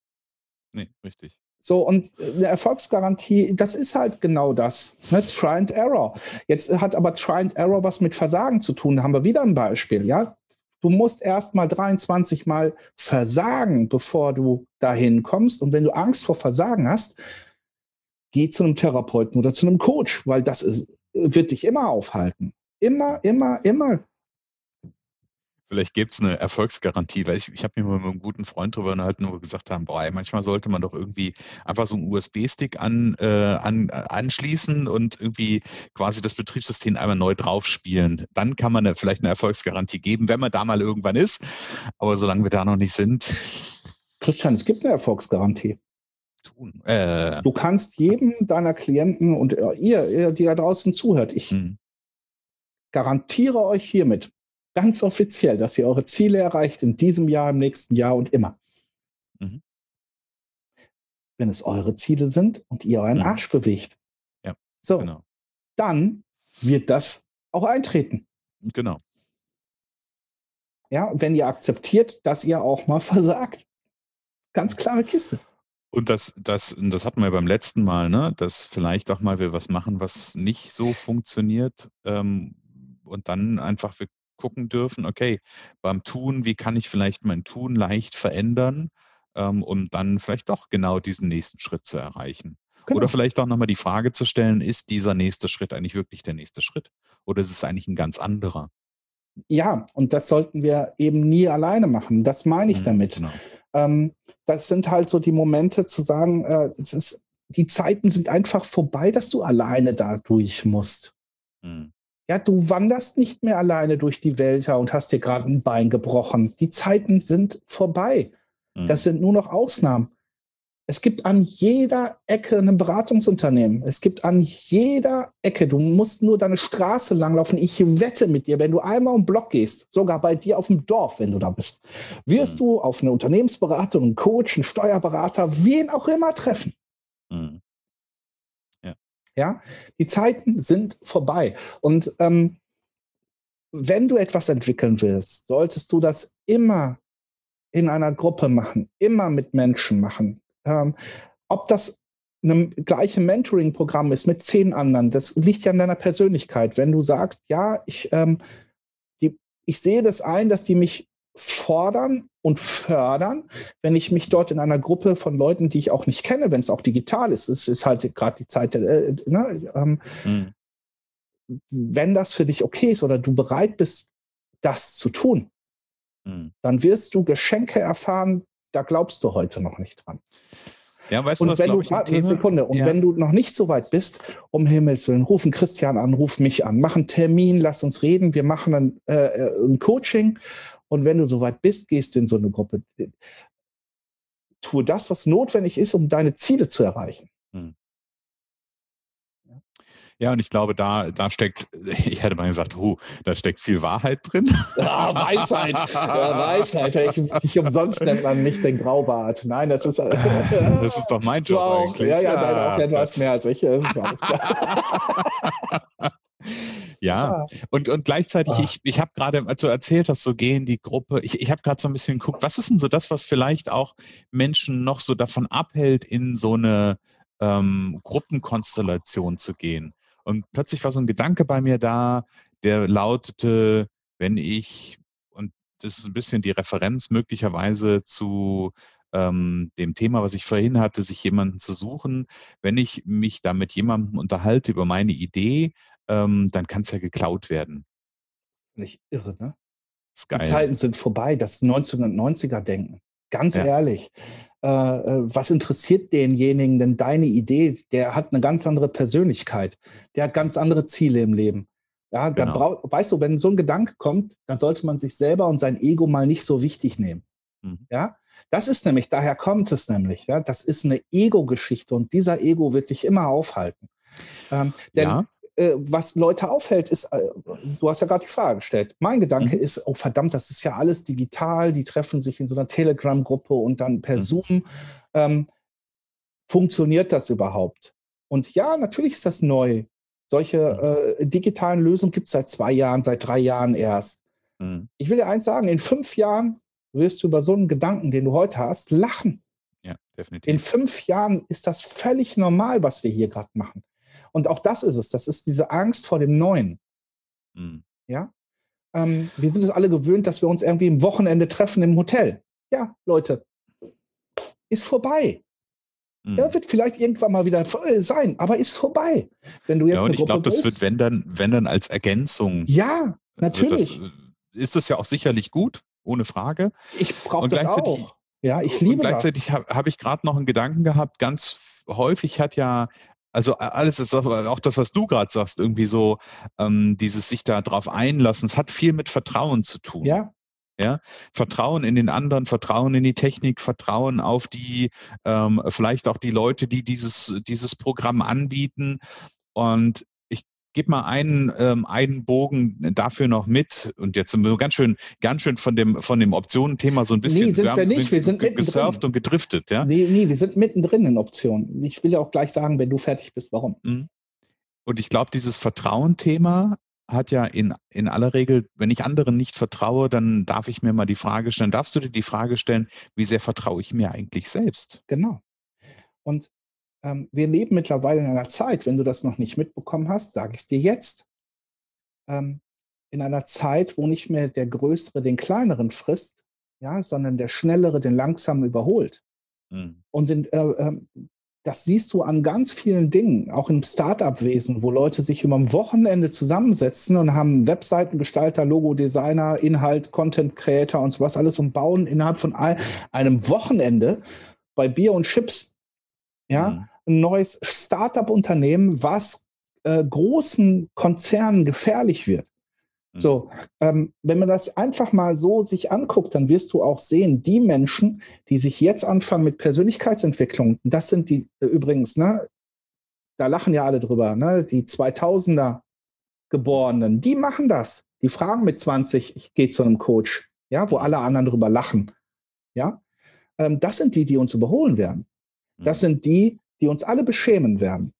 Nee, richtig. So, und eine Erfolgsgarantie, das ist halt genau das. Ne? Try and Error. Jetzt hat aber Try and Error was mit Versagen zu tun. Da haben wir wieder ein Beispiel, ja. Du musst erst mal 23 Mal versagen, bevor du dahin kommst. Und wenn du Angst vor Versagen hast, geh zu einem Therapeuten oder zu einem Coach, weil das ist, wird dich immer aufhalten. Immer, immer, immer Vielleicht gibt es eine Erfolgsgarantie, weil ich, ich habe mir mal mit einem guten Freund drüber unterhalten, wo wir gesagt haben, boah, manchmal sollte man doch irgendwie einfach so einen USB-Stick an, äh, an, anschließen und irgendwie quasi das Betriebssystem einmal neu draufspielen. Dann kann man eine, vielleicht eine Erfolgsgarantie geben, wenn man da mal irgendwann ist. Aber solange wir da noch nicht sind. Christian, es gibt eine Erfolgsgarantie. Äh, du kannst jedem deiner Klienten und äh, ihr, ihr, die da draußen zuhört, ich hm. garantiere euch hiermit, ganz offiziell, dass ihr eure Ziele erreicht in diesem Jahr, im nächsten Jahr und immer. Mhm. Wenn es eure Ziele sind und ihr euren mhm. Arsch bewegt. Ja, so, genau. dann wird das auch eintreten. Genau. Ja, wenn ihr akzeptiert, dass ihr auch mal versagt. Ganz klare Kiste. Und das, das, das hatten wir beim letzten Mal, ne? dass vielleicht auch mal wir was machen, was nicht so funktioniert. Ähm, und dann einfach, wir gucken dürfen, okay, beim Tun, wie kann ich vielleicht mein Tun leicht verändern, ähm, um dann vielleicht doch genau diesen nächsten Schritt zu erreichen. Genau. Oder vielleicht auch nochmal die Frage zu stellen, ist dieser nächste Schritt eigentlich wirklich der nächste Schritt? Oder ist es eigentlich ein ganz anderer? Ja, und das sollten wir eben nie alleine machen. Das meine ich mhm, damit. Genau. Ähm, das sind halt so die Momente zu sagen, äh, es ist, die Zeiten sind einfach vorbei, dass du alleine da durch musst. Mhm. Ja, du wanderst nicht mehr alleine durch die Wälder und hast dir gerade ein Bein gebrochen. Die Zeiten sind vorbei. Mhm. Das sind nur noch Ausnahmen. Es gibt an jeder Ecke ein Beratungsunternehmen. Es gibt an jeder Ecke, du musst nur deine Straße langlaufen. Ich wette mit dir, wenn du einmal um Block gehst, sogar bei dir auf dem Dorf, wenn du da bist, wirst mhm. du auf eine Unternehmensberatung, einen Coach, einen Steuerberater, wen auch immer treffen. Mhm. Ja, die Zeiten sind vorbei. Und ähm, wenn du etwas entwickeln willst, solltest du das immer in einer Gruppe machen, immer mit Menschen machen. Ähm, ob das ein gleiche Mentoring-Programm ist mit zehn anderen, das liegt ja an deiner Persönlichkeit. Wenn du sagst, ja, ich, ähm, die, ich sehe das ein, dass die mich fordern und fördern, wenn ich mich dort in einer Gruppe von Leuten, die ich auch nicht kenne, wenn es auch digital ist, es ist halt gerade die Zeit, äh, ne, ähm, mhm. wenn das für dich okay ist oder du bereit bist, das zu tun, mhm. dann wirst du Geschenke erfahren, da glaubst du heute noch nicht dran. Ja, weißt und du was, wenn du, ich, ein Thema? Sekunde, und ja. wenn du noch nicht so weit bist, um Himmels Willen, ruf einen Christian an, ruf mich an, mach einen Termin, lass uns reden, wir machen ein, äh, ein Coaching und wenn du so weit bist, gehst du in so eine Gruppe. Tue das, was notwendig ist, um deine Ziele zu erreichen. Hm. Ja, und ich glaube, da, da steckt, ich hätte mal gesagt, huh, da steckt viel Wahrheit drin. Ah, Weisheit. Ja, Weisheit. Ich, ich umsonst nennt man nicht den Graubart. Nein, das ist. das ist doch mein Job. auch. Eigentlich. Ja, ja, ja. Nein, auch, ja, du hast mehr als ich. Das ist alles klar. Ja, und, und gleichzeitig, ah. ich, ich habe gerade, als du erzählt hast, so gehen die Gruppe, ich, ich habe gerade so ein bisschen geguckt, was ist denn so das, was vielleicht auch Menschen noch so davon abhält, in so eine ähm, Gruppenkonstellation zu gehen? Und plötzlich war so ein Gedanke bei mir da, der lautete, wenn ich, und das ist ein bisschen die Referenz möglicherweise zu ähm, dem Thema, was ich vorhin hatte, sich jemanden zu suchen, wenn ich mich da mit jemandem unterhalte über meine Idee, ähm, dann kann es ja geklaut werden. Nicht irre, ne? Die Zeiten sind vorbei, das 1990er-Denken. Ganz ja. ehrlich, äh, äh, was interessiert denjenigen denn deine Idee? Der hat eine ganz andere Persönlichkeit, der hat ganz andere Ziele im Leben. Ja, genau. brauch, weißt du, wenn so ein Gedanke kommt, dann sollte man sich selber und sein Ego mal nicht so wichtig nehmen. Mhm. Ja, das ist nämlich, daher kommt es nämlich. Ja, das ist eine Ego-Geschichte und dieser Ego wird dich immer aufhalten. Ähm, denn ja äh, was Leute aufhält, ist, äh, du hast ja gerade die Frage gestellt. Mein Gedanke mhm. ist, oh verdammt, das ist ja alles digital, die treffen sich in so einer Telegram-Gruppe und dann per mhm. Zoom. Ähm, funktioniert das überhaupt? Und ja, natürlich ist das neu. Solche äh, digitalen Lösungen gibt es seit zwei Jahren, seit drei Jahren erst. Mhm. Ich will dir eins sagen, in fünf Jahren wirst du über so einen Gedanken, den du heute hast, lachen. Ja, definitiv. In fünf Jahren ist das völlig normal, was wir hier gerade machen. Und auch das ist es. Das ist diese Angst vor dem Neuen. Mhm. Ja. Ähm, wir sind es alle gewöhnt, dass wir uns irgendwie im Wochenende treffen im Hotel. Ja, Leute, ist vorbei. Mhm. Ja, wird vielleicht irgendwann mal wieder sein, aber ist vorbei. Wenn du jetzt ja, und ich glaube, das wird, wenn dann, wenn dann als Ergänzung. Ja, natürlich. Das, ist das ja auch sicherlich gut, ohne Frage. Ich brauche das auch. Ja, ich liebe und gleichzeitig habe hab ich gerade noch einen Gedanken gehabt. Ganz häufig hat ja also alles ist auch das, was du gerade sagst, irgendwie so ähm, dieses sich da drauf einlassen. Es hat viel mit Vertrauen zu tun. Ja. Ja, Vertrauen in den anderen, Vertrauen in die Technik, Vertrauen auf die, ähm, vielleicht auch die Leute, die dieses, dieses Programm anbieten. Und gib mal einen, ähm, einen Bogen dafür noch mit. Und jetzt sind wir ganz schön, ganz schön von dem, von dem Optionenthema so ein bisschen nee, sind wir, wir nicht. Wir sind gesurft und gedriftet. Ja? Nee, nee, wir sind mittendrin in Optionen. Ich will ja auch gleich sagen, wenn du fertig bist, warum. Mhm. Und ich glaube, dieses Vertrauen-Thema hat ja in, in aller Regel, wenn ich anderen nicht vertraue, dann darf ich mir mal die Frage stellen, darfst du dir die Frage stellen, wie sehr vertraue ich mir eigentlich selbst? Genau. Und ähm, wir leben mittlerweile in einer Zeit, wenn du das noch nicht mitbekommen hast, sage ich es dir jetzt, ähm, in einer Zeit, wo nicht mehr der Größere den Kleineren frisst, ja, sondern der Schnellere den Langsamen überholt. Mhm. Und in, äh, äh, das siehst du an ganz vielen Dingen, auch im Startup-Wesen, wo Leute sich über ein Wochenende zusammensetzen und haben Webseitengestalter, Logo-Designer, Inhalt, Content-Creator und sowas alles und bauen innerhalb von einem Wochenende bei Bier und Chips, ja, mhm ein neues Startup-Unternehmen, was äh, großen Konzernen gefährlich wird. Mhm. So, ähm, wenn man das einfach mal so sich anguckt, dann wirst du auch sehen, die Menschen, die sich jetzt anfangen mit Persönlichkeitsentwicklung, das sind die äh, übrigens, ne, da lachen ja alle drüber, ne, die 2000er Geborenen, die machen das. Die fragen mit 20, ich gehe zu einem Coach, ja, wo alle anderen drüber lachen, ja. Ähm, das sind die, die uns überholen werden. Das mhm. sind die, die uns alle beschämen werden.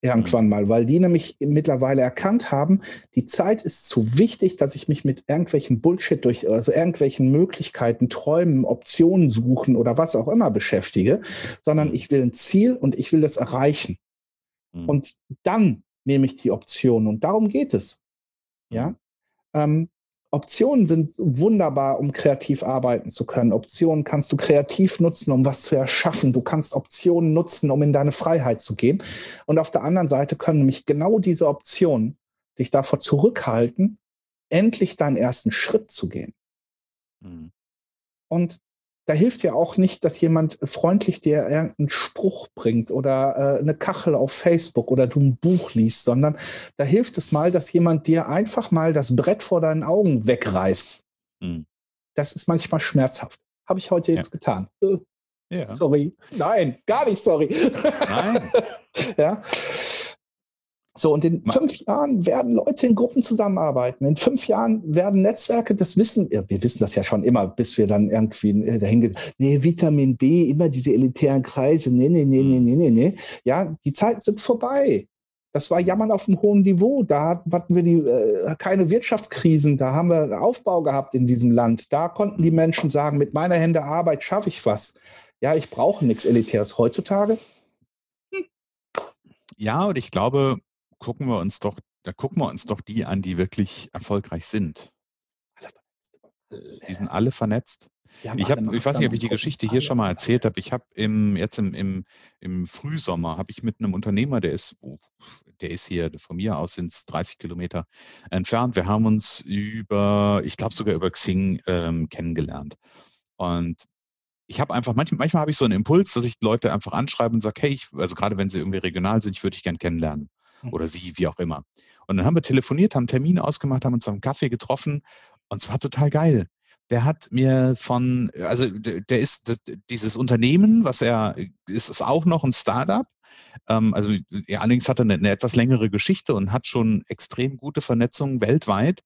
Irgendwann mhm. mal, weil die nämlich mittlerweile erkannt haben, die Zeit ist zu wichtig, dass ich mich mit irgendwelchen Bullshit durch, also irgendwelchen Möglichkeiten, Träumen, Optionen suchen oder was auch immer beschäftige, sondern mhm. ich will ein Ziel und ich will das erreichen. Mhm. Und dann nehme ich die Option und darum geht es. Ja. Ähm, Optionen sind wunderbar, um kreativ arbeiten zu können. Optionen kannst du kreativ nutzen, um was zu erschaffen. Du kannst Optionen nutzen, um in deine Freiheit zu gehen. Und auf der anderen Seite können nämlich genau diese Optionen dich davor zurückhalten, endlich deinen ersten Schritt zu gehen. Mhm. Und da hilft ja auch nicht, dass jemand freundlich dir irgendeinen Spruch bringt oder äh, eine Kachel auf Facebook oder du ein Buch liest, sondern da hilft es mal, dass jemand dir einfach mal das Brett vor deinen Augen wegreißt. Mhm. Das ist manchmal schmerzhaft. Habe ich heute jetzt ja. getan. Äh, ja. Sorry. Nein, gar nicht sorry. Nein. ja. So, und in fünf Jahren werden Leute in Gruppen zusammenarbeiten. In fünf Jahren werden Netzwerke, das wissen, ja, wir wissen das ja schon immer, bis wir dann irgendwie äh, dahin gehen. Nee, Vitamin B, immer diese elitären Kreise. Nee, nee, nee, nee, nee, nee, nee. Ja, die Zeiten sind vorbei. Das war Jammern auf einem hohen Niveau. Da hatten wir die, äh, keine Wirtschaftskrisen. Da haben wir Aufbau gehabt in diesem Land. Da konnten die Menschen sagen, mit meiner Hände Arbeit schaffe ich was. Ja, ich brauche nichts Elitäres. Heutzutage? Ja, und ich glaube, gucken wir uns doch, da gucken wir uns doch die an, die wirklich erfolgreich sind. Die sind alle vernetzt. Ich, hab, ich weiß nicht, ob ich die Geschichte hier schon mal erzählt habe. Ich habe im, jetzt im, im, im Frühsommer habe ich mit einem Unternehmer, der ist, der ist hier, von mir aus sind es 30 Kilometer entfernt. Wir haben uns über, ich glaube sogar über Xing ähm, kennengelernt. Und ich habe einfach, manchmal, manchmal habe ich so einen Impuls, dass ich Leute einfach anschreibe und sage, hey, ich, also gerade wenn sie irgendwie regional sind, ich würde dich gerne kennenlernen. Hm. Oder sie, wie auch immer. Und dann haben wir telefoniert, haben einen Termin ausgemacht, haben uns am Kaffee getroffen und es war total geil. Der hat mir von, also der ist dieses Unternehmen, was er ist, ist auch noch ein Startup. Ähm, also ja, allerdings hat er eine, eine, etwas längere Geschichte und hat schon extrem gute Vernetzungen weltweit.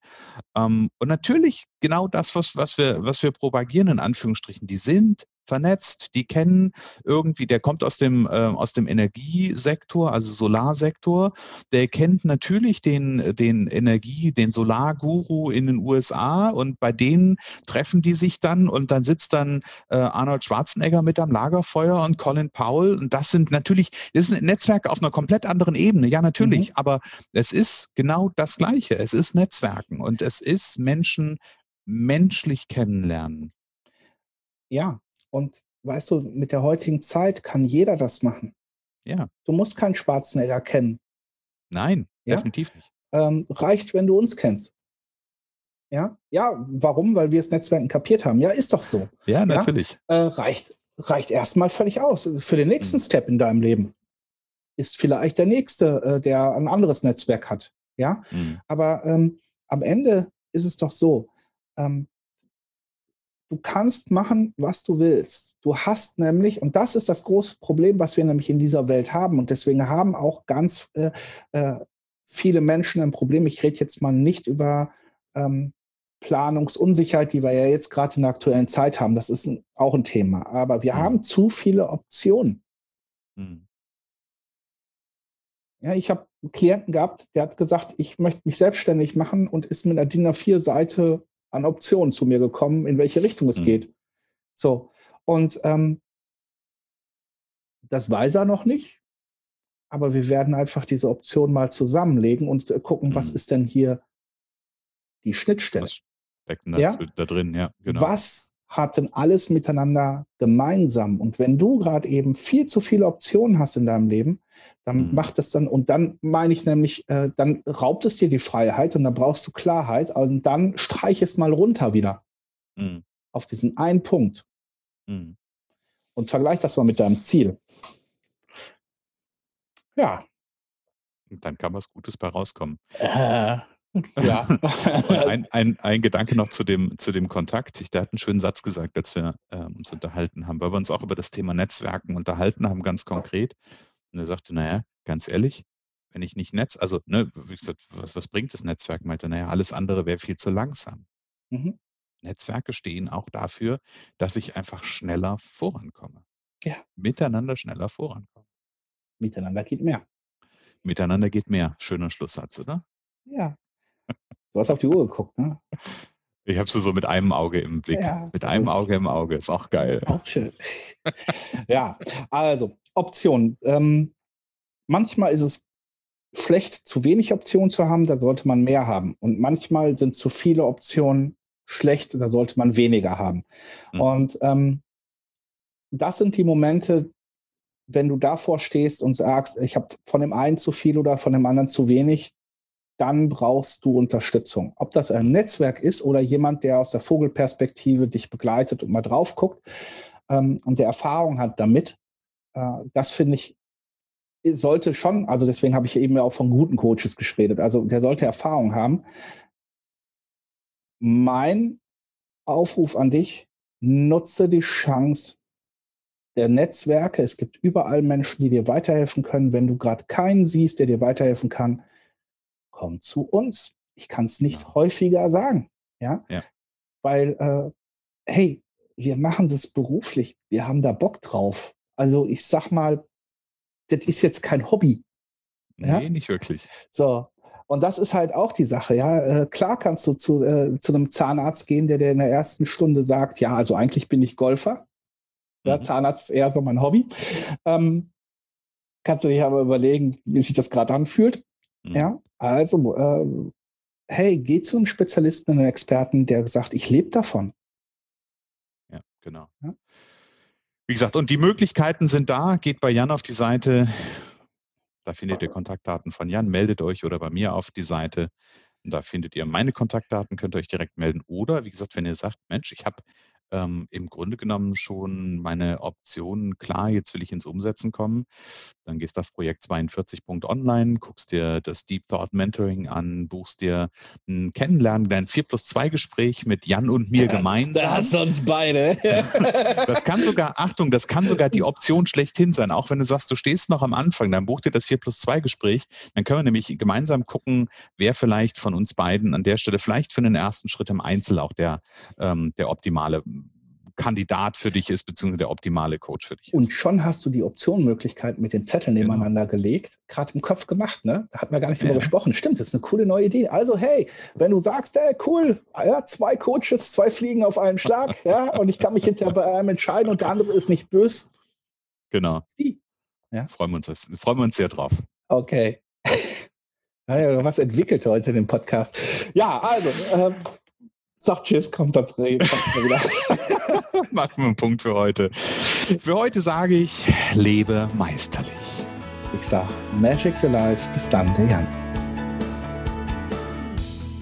Ähm, und natürlich genau das, was, was, wir, was wir propagieren, in Anführungsstrichen, die sind vernetzt, die kennen irgendwie, der kommt aus dem, äh, aus dem Energiesektor, also Solarsektor, der kennt natürlich den, den Energie, den Solarguru in den USA und bei denen treffen die sich dann und dann sitzt dann äh, Arnold Schwarzenegger mit am Lagerfeuer und Colin Powell und das sind natürlich, das ist ein Netzwerk auf einer komplett anderen Ebene, ja natürlich, mhm. aber es ist genau das Gleiche, es ist Netzwerken und es ist Menschen menschlich kennenlernen. Ja, und weißt du, mit der heutigen Zeit kann jeder das machen. Ja. Du musst keinen Schwarzenegger kennen. Nein, ja? definitiv nicht. Ähm, reicht, wenn du uns kennst. Ja, ja, warum? Weil wir das Netzwerken kapiert haben. Ja, ist doch so. Ja, natürlich. Ja? Äh, reicht, reicht erstmal völlig aus. Für den nächsten mhm. Step in deinem Leben ist vielleicht der nächste, äh, der ein anderes Netzwerk hat. Ja, mhm. aber ähm, am Ende ist es doch so, ähm, Du kannst machen, was du willst. Du hast nämlich, und das ist das große Problem, was wir nämlich in dieser Welt haben, und deswegen haben auch ganz äh, äh, viele Menschen ein Problem. Ich rede jetzt mal nicht über ähm, Planungsunsicherheit, die wir ja jetzt gerade in der aktuellen Zeit haben. Das ist ein, auch ein Thema. Aber wir mhm. haben zu viele Optionen. Mhm. Ja, ich habe einen Klienten gehabt, der hat gesagt, ich möchte mich selbstständig machen und ist mit einer DIN A4-Seite an Optionen zu mir gekommen, in welche Richtung es mhm. geht. So, und ähm, das weiß er noch nicht, aber wir werden einfach diese Option mal zusammenlegen und äh, gucken, mhm. was ist denn hier die Schnittstelle. Was steckt da, ja? da drin, ja, genau. Was hatten alles miteinander gemeinsam. Und wenn du gerade eben viel zu viele Optionen hast in deinem Leben, dann mhm. macht es dann, und dann meine ich nämlich, äh, dann raubt es dir die Freiheit und dann brauchst du Klarheit und dann streich es mal runter wieder mhm. auf diesen einen Punkt mhm. und vergleich das mal mit deinem Ziel. Ja. Und dann kann was Gutes bei rauskommen. Äh, ja. ein, ein, ein, Gedanke noch zu dem, zu dem Kontakt. Ich, der hat einen schönen Satz gesagt, als wir ähm, uns unterhalten haben, weil wir uns auch über das Thema Netzwerken unterhalten haben, ganz konkret. Und er sagte, naja, ganz ehrlich, wenn ich nicht Netz, also, ne, wie gesagt, was, was bringt das Netzwerk? Meinte, naja, alles andere wäre viel zu langsam. Mhm. Netzwerke stehen auch dafür, dass ich einfach schneller vorankomme. Ja. Miteinander schneller vorankomme. Miteinander geht mehr. Miteinander geht mehr. Schöner Schlusssatz, oder? Ja. Du hast auf die Uhr geguckt, ne? Ich habe sie so mit einem Auge im Blick. Ja, mit einem Auge im Auge. Ist auch geil. Auch schön. ja, also Optionen. Ähm, manchmal ist es schlecht, zu wenig Optionen zu haben, da sollte man mehr haben. Und manchmal sind zu viele Optionen schlecht, da sollte man weniger haben. Mhm. Und ähm, das sind die Momente, wenn du davor stehst und sagst, ich habe von dem einen zu viel oder von dem anderen zu wenig, dann brauchst du Unterstützung. Ob das ein Netzwerk ist oder jemand, der aus der Vogelperspektive dich begleitet und mal drauf guckt ähm, und der Erfahrung hat damit, das finde ich, sollte schon, also deswegen habe ich eben ja auch von guten Coaches geredet, also der sollte Erfahrung haben. Mein Aufruf an dich, nutze die Chance der Netzwerke. Es gibt überall Menschen, die dir weiterhelfen können. Wenn du gerade keinen siehst, der dir weiterhelfen kann, komm zu uns. Ich kann es nicht ja. häufiger sagen. Ja. ja. Weil, äh, hey, wir machen das beruflich. Wir haben da Bock drauf. Also ich sag mal, das ist jetzt kein Hobby. Nee, ja? nicht wirklich. So. Und das ist halt auch die Sache, ja. Äh, klar kannst du zu, äh, zu einem Zahnarzt gehen, der dir in der ersten Stunde sagt, ja, also eigentlich bin ich Golfer. Mhm. Ja, Zahnarzt ist eher so mein Hobby. Ähm, kannst du dich aber überlegen, wie sich das gerade anfühlt. Mhm. Ja, also, äh, hey, geh zu einem Spezialisten, einem Experten, der sagt, ich lebe davon. Ja, genau. Ja? Wie gesagt, und die Möglichkeiten sind da. Geht bei Jan auf die Seite da findet ihr Kontaktdaten von Jan, meldet euch oder bei mir auf die Seite. Und da findet ihr meine Kontaktdaten, könnt ihr euch direkt melden. Oder wie gesagt, wenn ihr sagt, Mensch, ich habe ähm, im Grunde genommen schon meine Optionen klar, jetzt will ich ins Umsetzen kommen. Dann gehst du auf Projekt 42.online, guckst dir das Deep Thought Mentoring an, buchst dir ein Kennenlernen, dein 4 plus 2 Gespräch mit Jan und mir gemeinsam. Da hast du uns beide. das kann sogar, Achtung, das kann sogar die Option schlechthin sein. Auch wenn du sagst, du stehst noch am Anfang, dann buch dir das 4 plus 2 Gespräch. Dann können wir nämlich gemeinsam gucken, wer vielleicht von uns beiden an der Stelle vielleicht für den ersten Schritt im Einzel auch der, ähm, der optimale Kandidat für dich ist, beziehungsweise der optimale Coach für dich ist. Und schon hast du die Optionenmöglichkeit mit den Zetteln genau. nebeneinander gelegt, gerade im Kopf gemacht, ne? Da hatten wir gar nicht drüber ja. gesprochen. Stimmt, das ist eine coole neue Idee. Also, hey, wenn du sagst, hey, cool, ja, zwei Coaches, zwei Fliegen auf einen Schlag, ja, und ich kann mich hinterher bei einem entscheiden und der andere ist nicht böse. Genau. Ja. Freuen wir uns, freuen wir uns sehr drauf. Okay. Ja, was entwickelt heute in dem Podcast. Ja, also, ähm, Sagt Tschüss, kommt ans Reden. wieder. Machen wir einen Punkt für heute. Für heute sage ich, lebe meisterlich. Ich sage Magic for Life. Bis dann, der Jan.